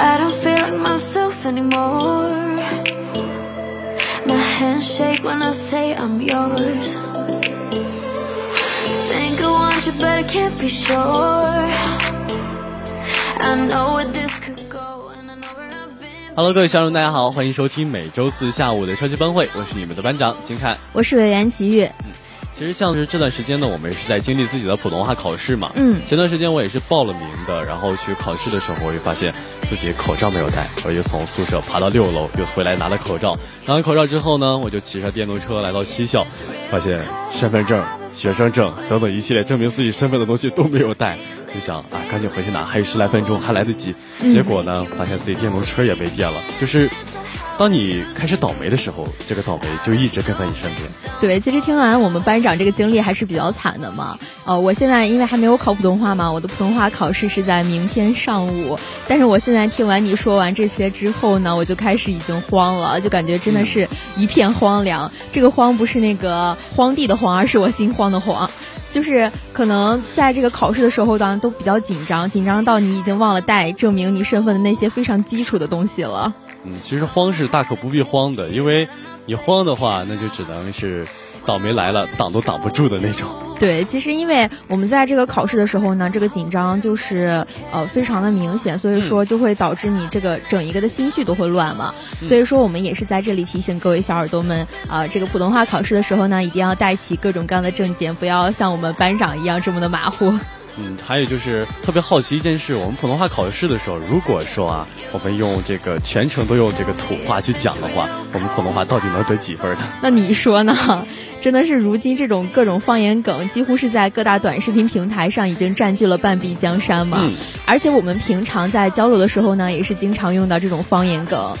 I don't feel like myself anymore. My hands shake when I say I'm yours. Think I want you, but I can't be sure. I know where this could go. Hello，各位小友大家好，欢迎收听每周四下午的超级班会，我是你们的班长金看，我是委员齐玉。 其实像是这段时间呢，我们是在经历自己的普通话考试嘛。嗯。前段时间我也是报了名的，然后去考试的时候，我就发现自己口罩没有戴，我就从宿舍爬到六楼，又回来拿了口罩。拿完口罩之后呢，我就骑着电动车来到西校，发现身份证、学生证等等一系列证明自己身份的东西都没有带，就想啊，赶紧回去拿，还有十来分钟，还来得及。结果呢，发现自己电动车也没电了，就是。当你开始倒霉的时候，这个倒霉就一直跟在你身边。对，其实听完我们班长这个经历还是比较惨的嘛。呃，我现在因为还没有考普通话嘛，我的普通话考试是在明天上午。但是我现在听完你说完这些之后呢，我就开始已经慌了，就感觉真的是一片荒凉。这个荒不是那个荒地的荒，而是我心慌的慌。就是可能在这个考试的时候当然，都比较紧张，紧张到你已经忘了带证明你身份的那些非常基础的东西了。嗯，其实慌是大可不必慌的，因为你慌的话，那就只能是倒霉来了，挡都挡不住的那种。对，其实因为我们在这个考试的时候呢，这个紧张就是呃非常的明显，所以说就会导致你这个整一个的心绪都会乱嘛。所以说我们也是在这里提醒各位小耳朵们，啊，这个普通话考试的时候呢，一定要带齐各种各样的证件，不要像我们班长一样这么的马虎。嗯，还有就是特别好奇一件事，我们普通话考试的时候，如果说啊，我们用这个全程都用这个土话去讲的话，我们普通话到底能得几分呢？那你说呢？真的是如今这种各种方言梗，几乎是在各大短视频平台上已经占据了半壁江山嘛。嗯。而且我们平常在交流的时候呢，也是经常用到这种方言梗。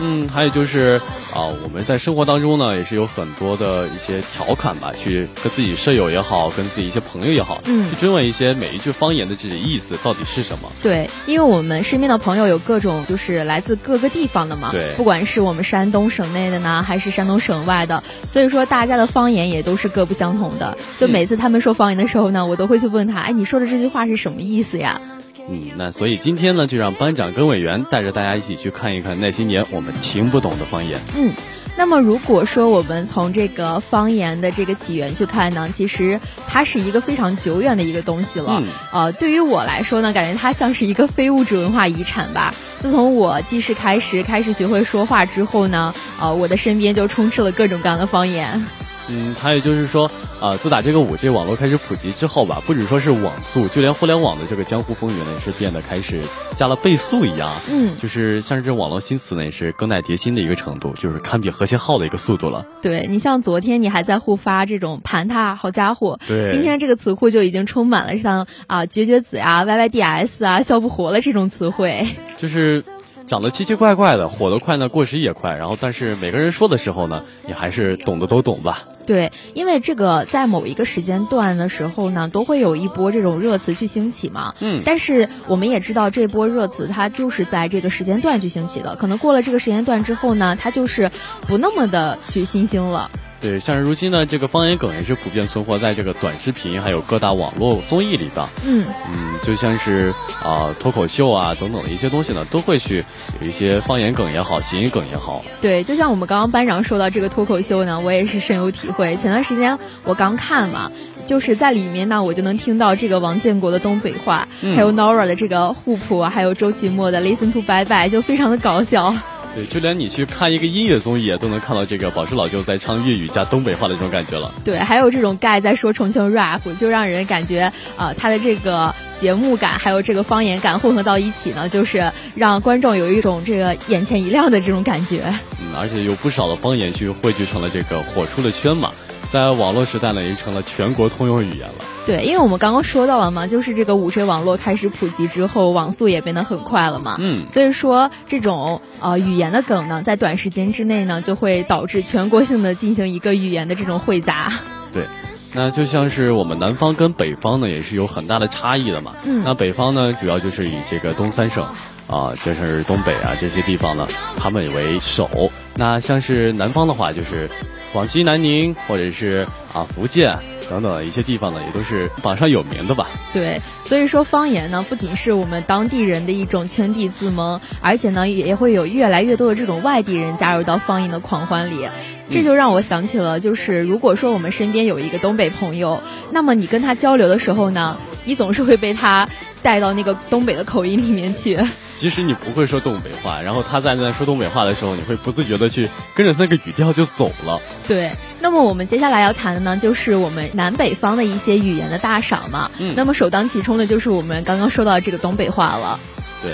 嗯，还有就是啊，我们在生活当中呢，也是有很多的一些调侃吧，去跟自己舍友也好，跟自己一些朋友也好，嗯，去追问一些每一句方言的这些意思到底是什么。对，因为我们身边的朋友有各种，就是来自各个地方的嘛，对，不管是我们山东省内的呢，还是山东省外的，所以说大家的方言也都是各不相同的。就每次他们说方言的时候呢，我都会去问他，哎，你说的这句话是什么意思呀？嗯，那所以今天呢，就让班长跟委员带着大家一起去看一看那些年我们听不懂的方言。嗯，那么如果说我们从这个方言的这个起源去看呢，其实它是一个非常久远的一个东西了。呃，对于我来说呢，感觉它像是一个非物质文化遗产吧。自从我记事开始，开始学会说话之后呢，呃，我的身边就充斥了各种各样的方言。嗯，还有就是说，啊，自打这个五 G 网络开始普及之后吧，不止说是网速，就连互联网的这个江湖风云呢，也是变得开始加了倍速一样。嗯，就是像是这网络新词呢，也是更待迭新的一个程度，就是堪比和谐号的一个速度了。对你像昨天你还在互发这种盘它，好家伙，对，今天这个词库就已经充满了像啊绝绝子呀、yyds 啊、笑不活了这种词汇。就是。长得奇奇怪怪的，火得快呢，过时也快。然后，但是每个人说的时候呢，你还是懂的都懂吧？对，因为这个在某一个时间段的时候呢，都会有一波这种热词去兴起嘛。嗯。但是我们也知道，这波热词它就是在这个时间段去兴起的。可能过了这个时间段之后呢，它就是不那么的去新兴了。对，像是如今呢，这个方言梗也是普遍存活在这个短视频还有各大网络综艺里的。嗯嗯，就像是啊脱口秀啊等等的一些东西呢，都会去有一些方言梗也好，谐音梗也好。对，就像我们刚刚班长说到这个脱口秀呢，我也是深有体会。前段时间我刚看嘛，就是在里面呢，我就能听到这个王建国的东北话，还有 Nora 的这个互普，还有周奇墨的 Listen to Bye Bye，就非常的搞笑。对，就连你去看一个音乐综艺，都能看到这个宝石老舅在唱粤语加东北话的这种感觉了。对，还有这种盖在说重庆 rap，就让人感觉呃他的这个节目感还有这个方言感混合到一起呢，就是让观众有一种这个眼前一亮的这种感觉。嗯，而且有不少的方言去汇聚成了这个火出了圈嘛。在网络时代呢，已经成了全国通用语言了。对，因为我们刚刚说到了嘛，就是这个五 G 网络开始普及之后，网速也变得很快了嘛。嗯，所以说这种呃语言的梗呢，在短时间之内呢，就会导致全国性的进行一个语言的这种汇杂。对，那就像是我们南方跟北方呢，也是有很大的差异的嘛。嗯，那北方呢，主要就是以这个东三省。啊，就是东北啊这些地方呢，他们为首。那像是南方的话，就是广西南宁或者是啊福建等等一些地方呢，也都是榜上有名的吧。对，所以说方言呢，不仅是我们当地人的一种圈地自萌，而且呢，也会有越来越多的这种外地人加入到方言的狂欢里。这就让我想起了，就是如果说我们身边有一个东北朋友，那么你跟他交流的时候呢，你总是会被他带到那个东北的口音里面去。即使你不会说东北话，然后他在那说东北话的时候，你会不自觉的去跟着那个语调就走了。对，那么我们接下来要谈的呢，就是我们南北方的一些语言的大赏嘛。嗯。那么首当其冲的就是我们刚刚说到这个东北话了。对，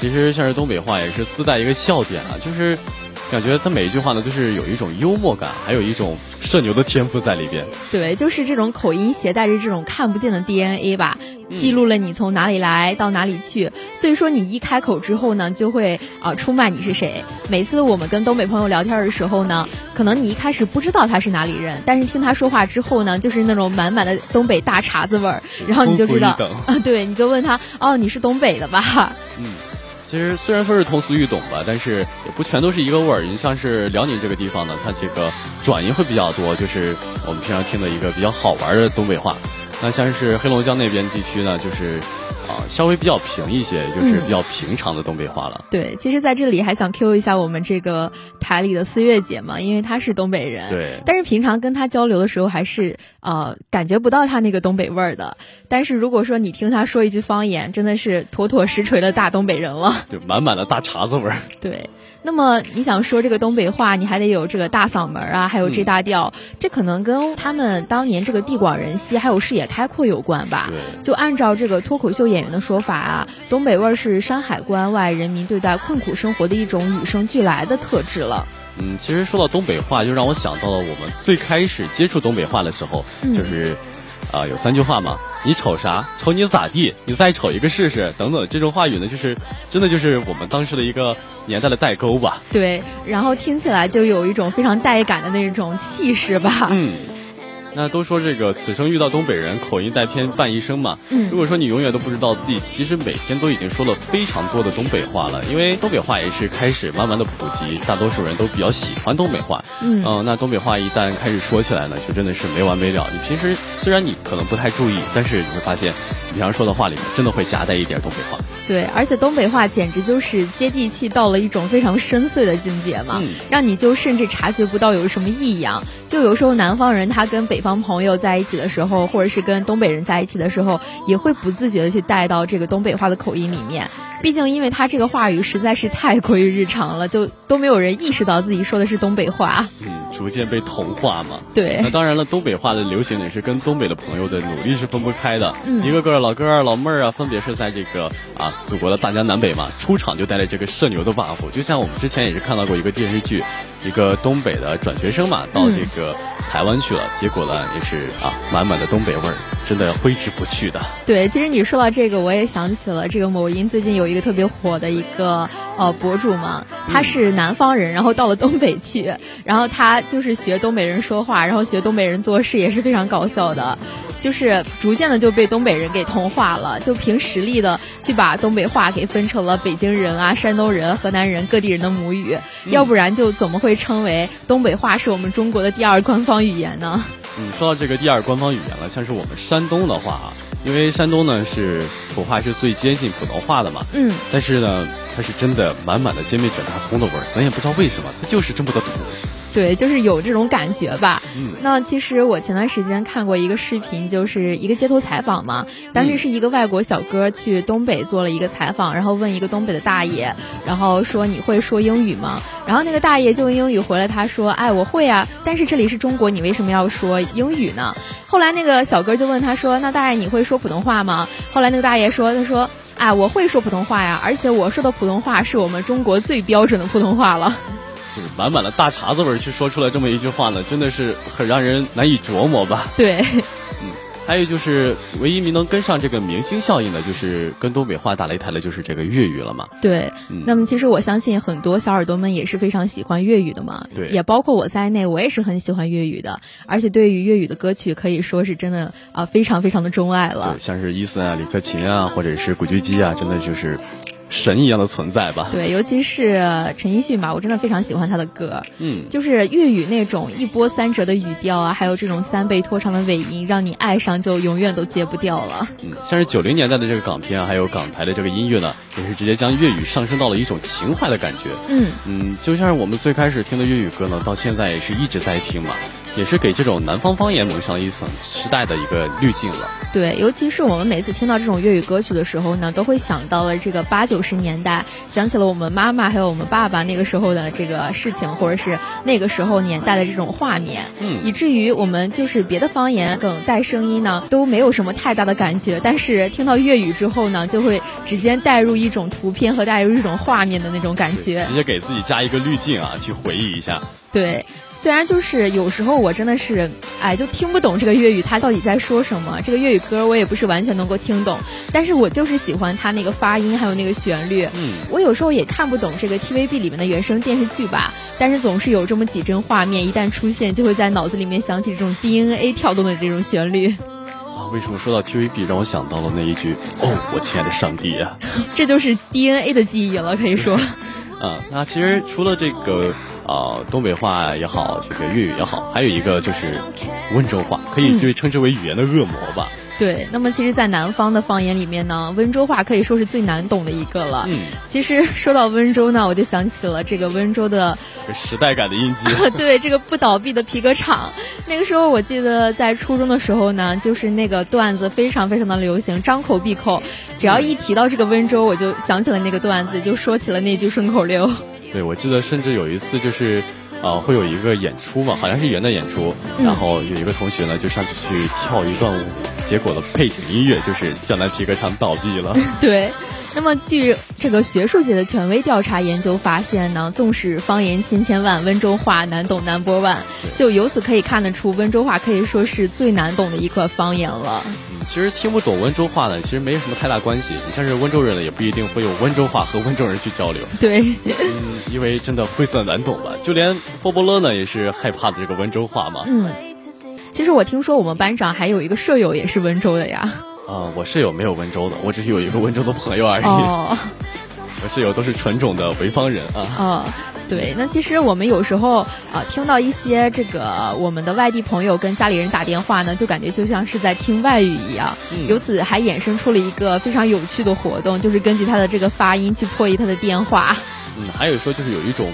其实像是东北话也是自带一个笑点啊，就是。感觉他每一句话呢，就是有一种幽默感，还有一种社牛的天赋在里边。对，就是这种口音携带着这种看不见的 DNA 吧，记录了你从哪里来到哪里去。所以说你一开口之后呢，就会啊出卖你是谁。每次我们跟东北朋友聊天的时候呢，可能你一开始不知道他是哪里人，但是听他说话之后呢，就是那种满满的东北大碴子味儿，然后你就知道啊，对，你就问他哦，你是东北的吧？嗯。其实虽然说是通俗易懂吧，但是也不全都是一个味儿。你像是辽宁这个地方呢，它这个转音会比较多，就是我们平常听的一个比较好玩的东北话。那像是黑龙江那边地区呢，就是。啊，稍微比较平一些，就是比较平常的东北话了。对，其实在这里还想 Q 一下我们这个台里的四月姐嘛，因为她是东北人。对。但是平常跟她交流的时候，还是呃感觉不到她那个东北味儿的。但是如果说你听她说一句方言，真的是妥妥实锤的大东北人了。就满满的大碴子味儿。对。那么你想说这个东北话，你还得有这个大嗓门啊，还有这大调，这可能跟他们当年这个地广人稀，还有视野开阔有关吧？对。就按照这个脱口秀演员的说法啊，东北味儿是山海关外人民对待困苦生活的一种与生俱来的特质了。嗯，其实说到东北话，就让我想到了我们最开始接触东北话的时候，就是。啊，有三句话嘛？你瞅啥？瞅你咋地？你再瞅一个试试？等等，这种话语呢，就是真的就是我们当时的一个年代的代沟吧。对，然后听起来就有一种非常带感的那种气势吧。嗯。那都说这个此生遇到东北人，口音带偏伴一生嘛。嗯，如果说你永远都不知道自己其实每天都已经说了非常多的东北话了，因为东北话也是开始慢慢的普及，大多数人都比较喜欢东北话。嗯，那东北话一旦开始说起来呢，就真的是没完没了。你平时虽然你可能不太注意，但是你会发现，你平常说的话里面真的会夹带一点东北话。对，而且东北话简直就是接地气到了一种非常深邃的境界嘛，让你就甚至察觉不到有什么异样。就有时候南方人他跟北方朋友在一起的时候，或者是跟东北人在一起的时候，也会不自觉的去带到这个东北话的口音里面。毕竟，因为他这个话语实在是太过于日常了，就都没有人意识到自己说的是东北话。嗯，逐渐被同化嘛。对。那当然了，东北话的流行也是跟东北的朋友的努力是分不开的。嗯。一个个老哥儿、老妹儿啊，分别是在这个啊祖国的大江南北嘛，出场就带着这个社牛的 buff。就像我们之前也是看到过一个电视剧，一个东北的转学生嘛，到这个台湾去了，结果呢也是啊满满的东北味儿。真的挥之不去的。对，其实你说到这个，我也想起了这个某音最近有一个特别火的一个呃博主嘛，他是南方人，然后到了东北去，然后他就是学东北人说话，然后学东北人做事，也是非常搞笑的，就是逐渐的就被东北人给同化了，就凭实力的去把东北话给分成了北京人啊、山东人、河南人各地人的母语，要不然就怎么会称为东北话是我们中国的第二官方语言呢？嗯，说到这个第二官方语言了，像是我们山东的话啊，因为山东呢是土话是最接近普通话的嘛，嗯，但是呢，它是真的满满的煎饼卷大葱的味儿，咱也不知道为什么，它就是这么的土。对，就是有这种感觉吧。嗯，那其实我前段时间看过一个视频，就是一个街头采访嘛。当时是一个外国小哥去东北做了一个采访，然后问一个东北的大爷，然后说你会说英语吗？然后那个大爷就用英语回了他说，哎，我会啊，但是这里是中国，你为什么要说英语呢？后来那个小哥就问他说，那大爷你会说普通话吗？后来那个大爷说，他说，哎，我会说普通话呀，而且我说的普通话是我们中国最标准的普通话了。就是满满的大碴子味儿去说出来这么一句话呢，真的是很让人难以琢磨吧？对。嗯还有就是，唯一能跟上这个明星效应的，就是跟东北话打擂台的，就是这个粤语了嘛。对，那么其实我相信很多小耳朵们也是非常喜欢粤语的嘛。对，也包括我在内，我也是很喜欢粤语的，而且对于粤语的歌曲，可以说是真的啊，非常非常的钟爱了。对，像是伊森啊、李克勤啊，或者是古巨基啊，真的就是。神一样的存在吧？对，尤其是陈奕迅吧，我真的非常喜欢他的歌。嗯，就是粤语那种一波三折的语调啊，还有这种三倍拖长的尾音，让你爱上就永远都戒不掉了。嗯，像是九零年代的这个港片啊，还有港台的这个音乐呢，也是直接将粤语上升到了一种情怀的感觉。嗯嗯，就像是我们最开始听的粤语歌呢，到现在也是一直在听嘛。也是给这种南方方言蒙上了一层时代的一个滤镜了。对，尤其是我们每次听到这种粤语歌曲的时候呢，都会想到了这个八九十年代，想起了我们妈妈还有我们爸爸那个时候的这个事情，或者是那个时候年代的这种画面。嗯，以至于我们就是别的方言梗带声音呢，都没有什么太大的感觉，但是听到粤语之后呢，就会直接带入一种图片和带入一种画面的那种感觉，直接给自己加一个滤镜啊，去回忆一下。对，虽然就是有时候我真的是，哎，就听不懂这个粤语，它到底在说什么。这个粤语歌我也不是完全能够听懂，但是我就是喜欢它那个发音，还有那个旋律。嗯，我有时候也看不懂这个 TVB 里面的原声电视剧吧，但是总是有这么几帧画面，一旦出现，就会在脑子里面响起这种 DNA 跳动的这种旋律。啊，为什么说到 TVB 让我想到了那一句“哦，我亲爱的上帝啊”？这就是 DNA 的记忆了，可以说。啊，那其实除了这个。啊，东北话也好，这个粤语也好，还有一个就是温州话，可以就称之为语言的恶魔吧。对，那么其实，在南方的方言里面呢，温州话可以说是最难懂的一个了。嗯，其实说到温州呢，我就想起了这个温州的时代感的印记。对，这个不倒闭的皮革厂，那个时候我记得在初中的时候呢，就是那个段子非常非常的流行，张口闭口，只要一提到这个温州，我就想起了那个段子，就说起了那句顺口溜。对，我记得甚至有一次就是，呃，会有一个演出嘛，好像是元旦演出，然后有一个同学呢就上去去跳一段舞，结果的背景音乐就是江南皮革厂倒闭了。对。那么，据这个学术界的权威调查研究发现呢，纵使方言千千万，温州话难懂 number one，就由此可以看得出，温州话可以说是最难懂的一个方言了。嗯，其实听不懂温州话呢，其实没什么太大关系。你像是温州人呢，也不一定会用温州话和温州人去交流。对，嗯，因为真的晦涩难懂吧？就连波波乐呢，也是害怕的这个温州话嘛。嗯，其实我听说我们班长还有一个舍友也是温州的呀。啊，我室友没有温州的，我只是有一个温州的朋友而已。哦，我室友都是纯种的潍坊人啊。哦，对，那其实我们有时候啊，听到一些这个我们的外地朋友跟家里人打电话呢，就感觉就像是在听外语一样。嗯。由此还衍生出了一个非常有趣的活动，就是根据他的这个发音去破译他的电话。嗯，还有说就是有一种。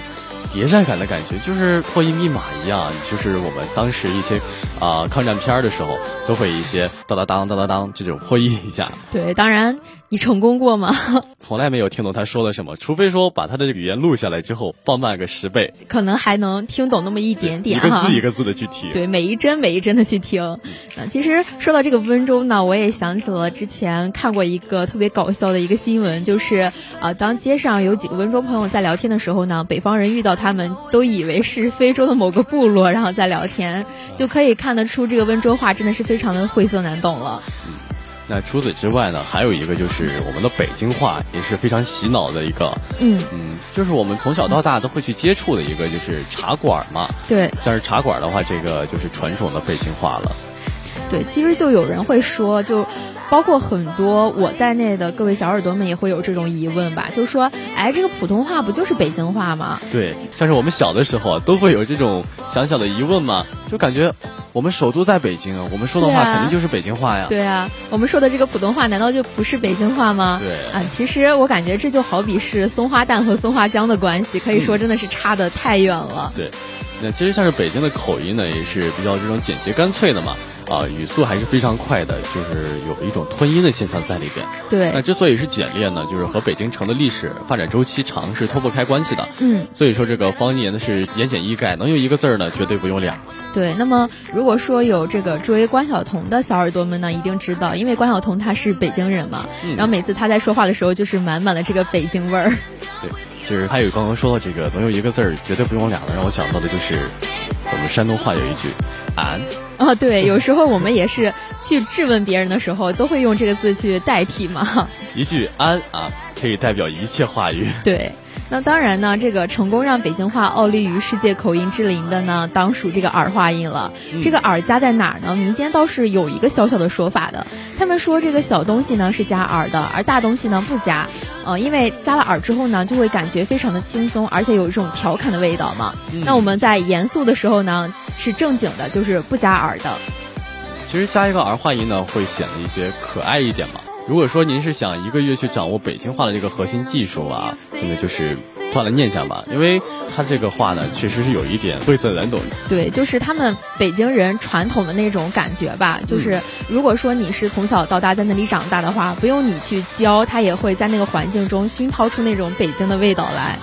谍战感的感觉，就是破译密码一样，就是我们当时一些啊抗战片的时候，都会一些当当当当当当这种破译一下。对，当然。你成功过吗？从来没有听懂他说了什么，除非说把他的语言录下来之后放慢个十倍，可能还能听懂那么一点点。一个字一个字的去听，对，每一帧每一帧的去听。嗯，其实说到这个温州呢，我也想起了之前看过一个特别搞笑的一个新闻，就是啊，当街上有几个温州朋友在聊天的时候呢，北方人遇到他们都以为是非洲的某个部落，然后在聊天，就可以看得出这个温州话真的是非常的晦涩难懂了。那除此之外呢，还有一个就是我们的北京话也是非常洗脑的一个，嗯嗯，就是我们从小到大都会去接触的一个，就是茶馆嘛。对，像是茶馆的话，这个就是传统的北京话了。对，其实就有人会说，就包括很多我在内的各位小耳朵们也会有这种疑问吧，就说，哎，这个普通话不就是北京话吗？对，像是我们小的时候都会有这种小小的疑问嘛，就感觉。我们首都在北京，我们说的话肯定就是北京话呀。对啊，我们说的这个普通话难道就不是北京话吗？对啊，其实我感觉这就好比是松花蛋和松花江的关系，可以说真的是差的太远了。对，那其实像是北京的口音呢，也是比较这种简洁干脆的嘛。啊，语速还是非常快的，就是有一种吞音的现象在里边。对，那之所以是简练呢，就是和北京城的历史发展周期长是脱不开关系的。嗯，所以说这个方言呢是言简意赅，能用一个字儿呢，绝对不用俩。对，那么如果说有这个追关晓彤的小耳朵们呢，一定知道，因为关晓彤她是北京人嘛，然后每次她在说话的时候，就是满满的这个北京味儿。对。就是还有刚刚说到这个，能用一个字儿绝对不用俩的，让我想到的就是我们山东话有一句“俺”。哦，对，有时候我们也是去质问别人的时候，都会用这个字去代替嘛。一句“安”啊，可以代表一切话语。对。那当然呢，这个成功让北京话傲立于世界口音之林的呢，当属这个儿化音了。这个儿加在哪儿呢？民间倒是有一个小小的说法的。他们说这个小东西呢是加儿的，而大东西呢不加。呃，因为加了儿之后呢，就会感觉非常的轻松，而且有一种调侃的味道嘛。那我们在严肃的时候呢，是正经的，就是不加儿的。其实加一个儿化音呢，会显得一些可爱一点嘛。如果说您是想一个月去掌握北京话的这个核心技术啊，真的就是换了念想吧，因为他这个话呢，确实是有一点晦涩难懂。对，就是他们北京人传统的那种感觉吧。就是如果说你是从小到大在那里长大的话，不用你去教，他也会在那个环境中熏陶出那种北京的味道来。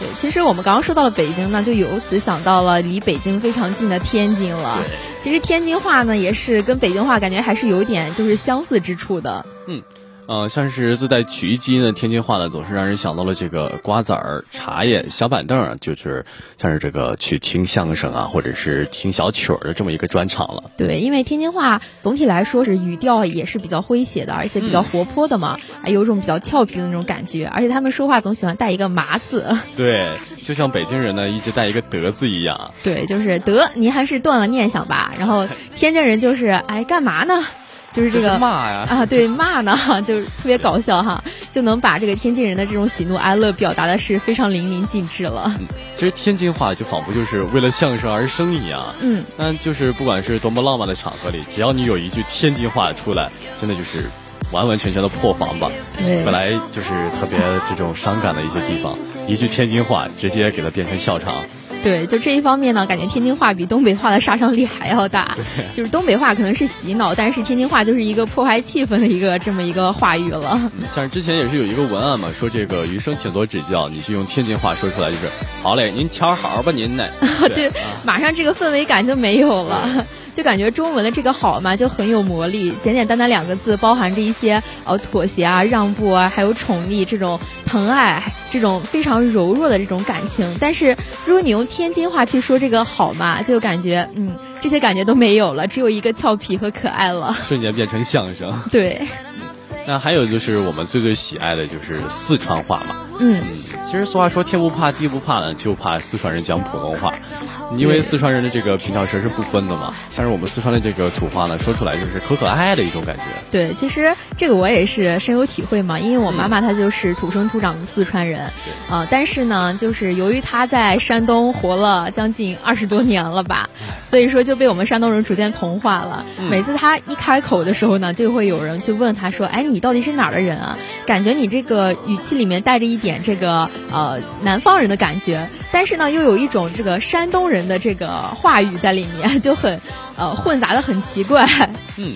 对，其实我们刚刚说到了北京呢，就由此想到了离北京非常近的天津了。其实天津话呢，也是跟北京话感觉还是有点就是相似之处的。嗯。呃，像是自带曲艺基因的天津话呢，总是让人想到了这个瓜子儿、茶叶、小板凳啊，就是像是这个去听相声啊，或者是听小曲儿的这么一个专场了。对，因为天津话总体来说是语调也是比较诙谐的，而且比较活泼的嘛，还有种比较俏皮的那种感觉，而且他们说话总喜欢带一个“麻”字。对，就像北京人呢一直带一个“德”字一样。对，就是德，您还是断了念想吧。然后天津人就是哎，干嘛呢？就是这个骂呀啊，对骂呢，就是特别搞笑哈，就能把这个天津人的这种喜怒哀乐表达的是非常淋漓尽致了。其实天津话就仿佛就是为了相声而生一样，嗯，但就是不管是多么浪漫的场合里，只要你有一句天津话出来，真的就是完完全全的破防吧。对，本来就是特别这种伤感的一些地方，一句天津话直接给它变成笑场。对，就这一方面呢，感觉天津话比东北话的杀伤力还要大。就是东北话可能是洗脑，但是天津话就是一个破坏气氛的一个这么一个话语了。像之前也是有一个文案嘛，说这个余生请多指教，你是用天津话说出来就是好嘞，您瞧好吧，您呢？对，马上这个氛围感就没有了。就感觉中文的这个好嘛，就很有魔力。简简单单两个字，包含着一些呃妥协啊、让步啊，还有宠溺这种疼爱，这种非常柔弱的这种感情。但是如果你用天津话去说这个好嘛，就感觉嗯，这些感觉都没有了，只有一个俏皮和可爱了。瞬间变成相声。对。那还有就是我们最最喜爱的就是四川话嘛。嗯，其实俗话说天不怕地不怕呢，就怕四川人讲普通话。因为四川人的这个平翘舌是不分的嘛，像是我们四川的这个土话呢，说出来就是可可爱爱的一种感觉。对，其实这个我也是深有体会嘛，因为我妈妈她就是土生土长的四川人，啊，但是呢，就是由于她在山东活了将近二十多年了吧，所以说就被我们山东人逐渐同化了。每次她一开口的时候呢，就会有人去问她说：“哎，你到底是哪儿的人啊？感觉你这个语气里面带着一点这个呃南方人的感觉，但是呢，又有一种这个山东人。”人的这个话语在里面 就很，呃，混杂的很奇怪。嗯，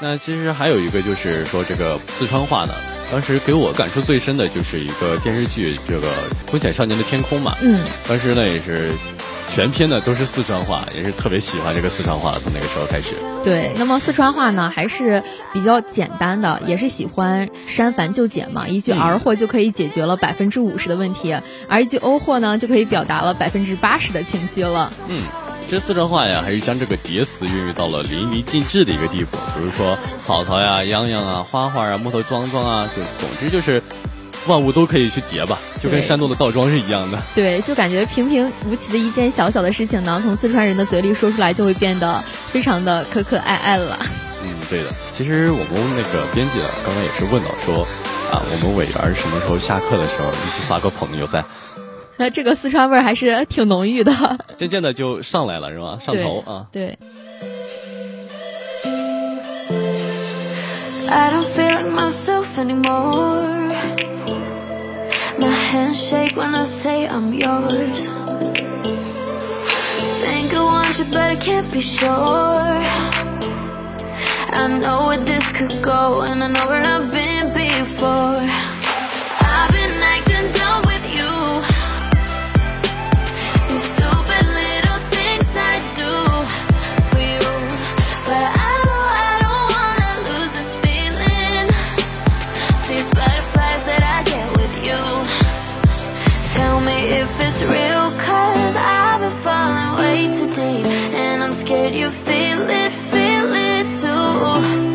那其实还有一个就是说这个四川话呢，当时给我感触最深的就是一个电视剧，这个《风险少年的天空》嘛。嗯，当时呢也是。全篇呢都是四川话，也是特别喜欢这个四川话。从那个时候开始，对，那么四川话呢还是比较简单的，也是喜欢删繁就简嘛，一句儿货就可以解决了百分之五十的问题，而一句欧货呢就可以表达了百分之八十的情绪了。嗯，这四川话呀，还是将这个叠词运用到了淋漓尽致的一个地步，比如说草草呀、秧秧啊、花花啊、木头桩桩啊，就总之就是。万物都可以去叠吧，就跟山东的倒装是一样的。对，就感觉平平无奇的一件小小的事情呢，从四川人的嘴里说出来，就会变得非常的可可爱爱了。嗯，对的。其实我们那个编辑啊刚刚也是问到说，啊，我们委员什么时候下课的时候一起耍个朋友噻？那这个四川味儿还是挺浓郁的。渐渐的就上来了，是吧？上头啊。对。I don't feel like myself anymore. My hands shake when I say I'm yours. Think I want you, but I can't be sure. I know where this could go, and I know where I've been before. It's real, cause I've been falling way too deep. And I'm scared you feel it, feel it too.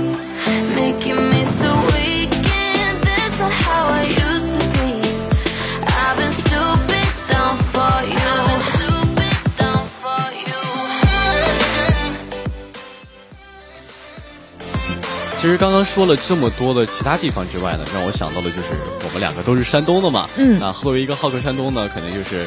其实刚刚说了这么多的其他地方之外呢，让我想到的就是我们两个都是山东的嘛。嗯那作为一个好客山东呢，肯定就是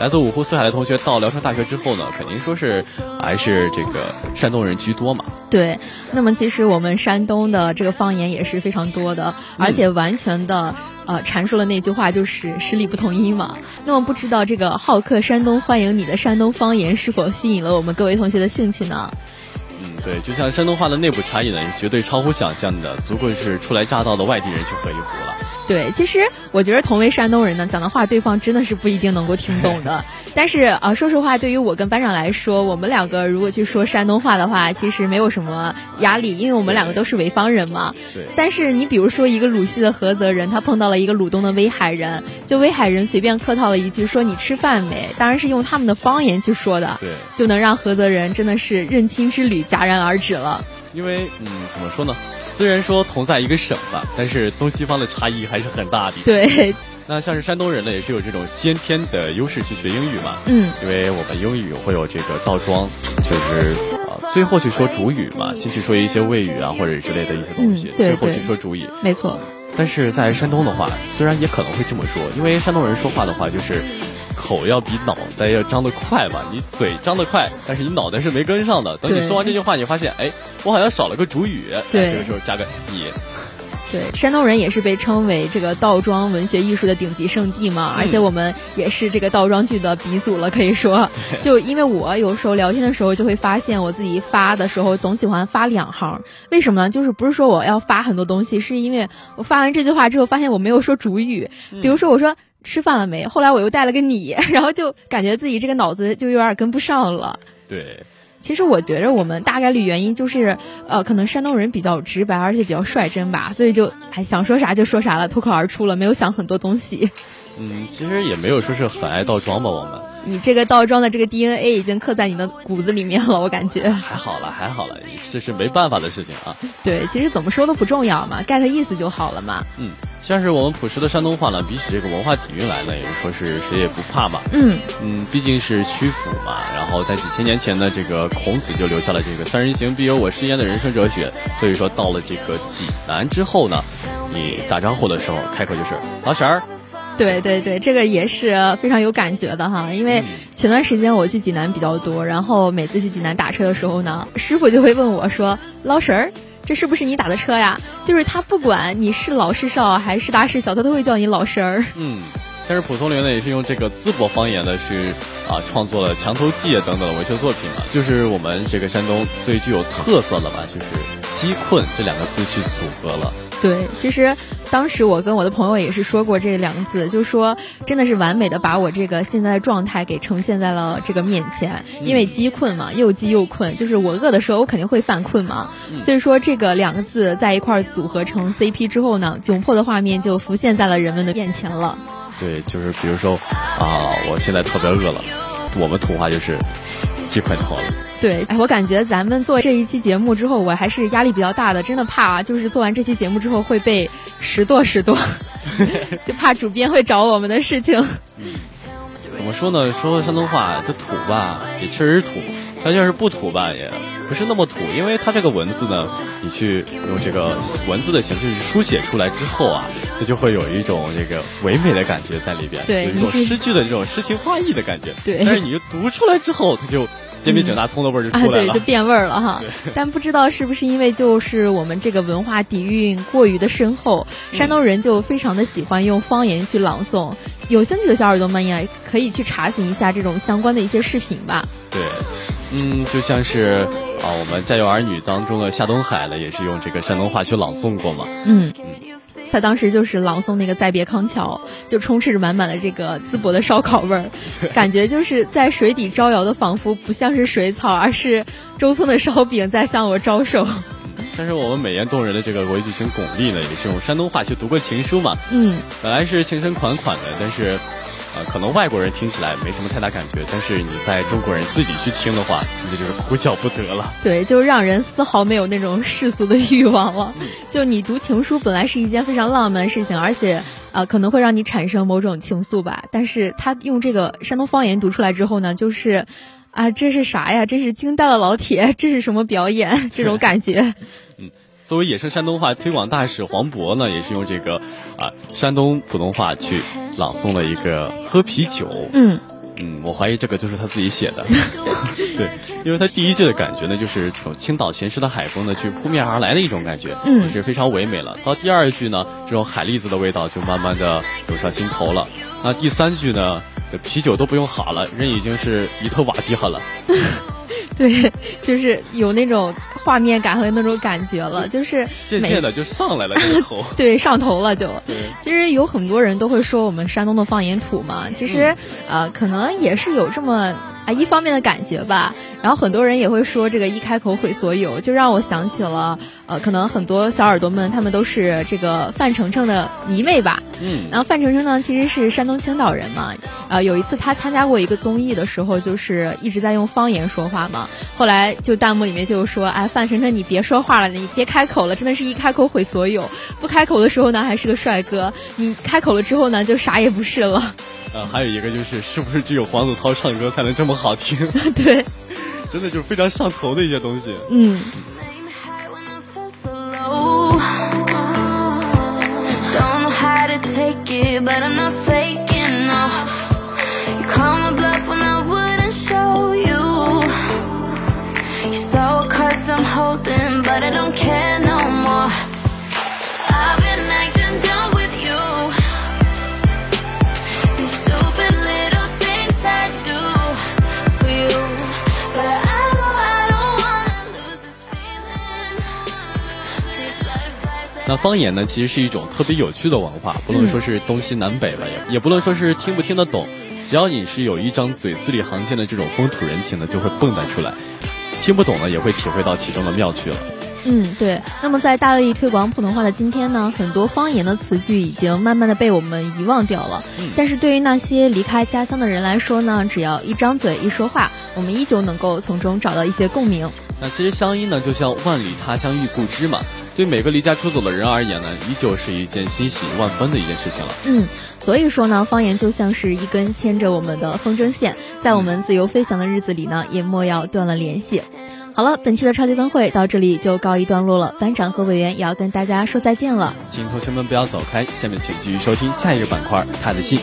来自五湖四海的同学到聊城大学之后呢，肯定说是还是这个山东人居多嘛。对，那么其实我们山东的这个方言也是非常多的，而且完全的呃阐述了那句话，就是十里不同音嘛。那么不知道这个好客山东欢迎你的山东方言是否吸引了我们各位同学的兴趣呢？对，就像山东话的内部差异呢，是绝对超乎想象的，足够是初来乍到的外地人去喝一壶了。对，其实我觉得同为山东人呢，讲的话对方真的是不一定能够听懂的。但是呃，说实话，对于我跟班长来说，我们两个如果去说山东话的话，其实没有什么压力，因为我们两个都是潍坊人嘛。对但是你比如说一个鲁西的菏泽人，他碰到了一个鲁东的威海人，就威海人随便客套了一句说你吃饭没，当然是用他们的方言去说的，对，就能让菏泽人真的是认亲之旅戛然而止了。因为嗯，怎么说呢？虽然说同在一个省吧，但是东西方的差异还是很大的。对，那像是山东人呢，也是有这种先天的优势去学英语嘛。嗯，因为我们英语会有这个倒装，就是啊最后去说主语嘛，先去说一些谓语啊或者之类的一些东西，嗯对最后去说主语。没错。但是在山东的话，虽然也可能会这么说，因为山东人说话的话就是口要比脑袋要张得快嘛，你嘴张得快，但是你脑袋是没跟上的。等你说完这句话，你发现哎，我好像少了个主语，哎对这个时候加个你。对，山东人也是被称为这个倒装文学艺术的顶级圣地嘛，而且我们也是这个倒装剧的鼻祖了，可以说。就因为我有时候聊天的时候，就会发现我自己发的时候总喜欢发两行，为什么呢？就是不是说我要发很多东西，是因为我发完这句话之后，发现我没有说主语，比如说我说。吃饭了没？后来我又带了个你，然后就感觉自己这个脑子就有点跟不上了。对，其实我觉着我们大概率原因就是，呃，可能山东人比较直白，而且比较率真吧，所以就哎想说啥就说啥了，脱口而出了，没有想很多东西。嗯，其实也没有说是很爱倒装吧，我们你这个倒装的这个 DNA 已经刻在你的骨子里面了，我感觉。还好了，还好了，这是没办法的事情啊。对，其实怎么说都不重要嘛，get 意思就好了嘛。嗯，像是我们朴实的山东话呢，比起这个文化底蕴来呢，也是说是谁也不怕嘛。嗯，嗯，毕竟是曲阜嘛，然后在几千年前呢，这个孔子就留下了这个“三人行，必有我师焉”的人生哲学。所以说，到了这个济南之后呢，你打招呼的时候开口就是“老婶儿对对对，这个也是非常有感觉的哈，因为前段时间我去济南比较多，然后每次去济南打车的时候呢，师傅就会问我说：“老婶儿，这是不是你打的车呀？”就是他不管你是老是少还是大是小，他都会叫你老婶儿。”。嗯，但是蒲松龄呢，也是用这个淄博方言呢去啊创作了《墙头记》等等的文学作品啊，就是我们这个山东最具有特色的吧，就是“饥困”这两个字去组合了。对，其实当时我跟我的朋友也是说过这两个字，就说真的是完美的把我这个现在的状态给呈现在了这个面前。因为饥困嘛，又饥又困，就是我饿的时候我肯定会犯困嘛。所以说这个两个字在一块儿组合成 CP 之后呢，窘迫的画面就浮现在了人们的面前了。对，就是比如说啊，我现在特别饿了，我们土话就是“饥快脱了”。对，哎，我感觉咱们做这一期节目之后，我还是压力比较大的，真的怕啊，就是做完这期节目之后会被拾掇拾掇，就怕主编会找我们的事情。怎么说呢？说山东话这土吧，也确实土；但要是不土吧，也不是那么土，因为它这个文字呢，你去用这个文字的形式去书写出来之后啊，它就会有一种这个唯美的感觉在里边，对有一种诗句的这种诗情画意的感觉。对但是你读出来之后，它就煎饼卷大葱的味儿就出来了。就变味儿了哈。但不知道是不是因为就是我们这个文化底蕴过于的深厚，山东人就非常的喜欢用方言去朗诵。有兴趣的小耳朵们也可以去查询一下这种相关的一些视频吧。对，嗯，就像是啊，我们《家有儿女》当中的夏东海呢，也是用这个山东话去朗诵过嘛。嗯。他当时就是朗诵那个《再别康桥》，就充斥着满满的这个淄博的烧烤味儿，感觉就是在水底招摇的，仿佛不像是水草，而是周村的烧饼在向我招手。但是我们美艳动人的这个国际巨星巩俐呢，也是用山东话去读过情书嘛。嗯，本来是情深款款的，但是呃，可能外国人听起来没什么太大感觉，但是你在中国人自己去听的话，那就是哭笑不得了。对，就让人丝毫没有那种世俗的欲望了。就你读情书本来是一件非常浪漫的事情，而且呃可能会让你产生某种情愫吧。但是他用这个山东方言读出来之后呢，就是啊这是啥呀？真是惊呆了老铁！这是什么表演？这种感觉。嗯。作为野生山东话推广大使黄渤呢，也是用这个啊山东普通话去朗诵了一个喝啤酒。嗯嗯，我怀疑这个就是他自己写的。对，因为他第一句的感觉呢，就是从青岛咸湿的海风呢，去扑面而来的一种感觉，嗯，是非常唯美了。到第二句呢，这种海蛎子的味道就慢慢的涌上心头了。那第三句呢，啤酒都不用哈了，人已经是一头瓦地哈了。对，就是有那种画面感和那种感觉了，就是渐渐的就上来了这个头，对，上头了就。其实有很多人都会说我们山东的方言土嘛，其实呃，可能也是有这么。啊，一方面的感觉吧，然后很多人也会说这个一开口毁所有，就让我想起了，呃，可能很多小耳朵们他们都是这个范丞丞的迷妹吧。嗯。然后范丞丞呢，其实是山东青岛人嘛，呃，有一次他参加过一个综艺的时候，就是一直在用方言说话嘛。后来就弹幕里面就说，哎，范丞丞你别说话了，你别开口了，真的是一开口毁所有。不开口的时候呢，还是个帅哥；你开口了之后呢，就啥也不是了。呃，还有一个就是，是不是只有黄子韬唱歌才能这么好听？对，真的就是非常上头的一些东西。嗯。那方言呢，其实是一种特别有趣的文化，不论说是东西南北吧，也也不论说是听不听得懂，只要你是有一张嘴，字里行间的这种风土人情呢，就会蹦跶出来。听不懂呢，也会体会到其中的妙趣了。嗯，对。那么在大力推广普通话的今天呢，很多方言的词句已经慢慢的被我们遗忘掉了。嗯。但是对于那些离开家乡的人来说呢，只要一张嘴一说话，我们依旧能够从中找到一些共鸣。那其实乡音呢，就像万里他乡遇故知嘛。对每个离家出走的人而言呢，依旧是一件欣喜万分的一件事情了。嗯，所以说呢，方言就像是一根牵着我们的风筝线，在我们自由飞翔的日子里呢，也莫要断了联系。好了，本期的超级分会到这里就告一段落了，班长和委员也要跟大家说再见了。请同学们不要走开，下面请继续收听下一个板块，他的信。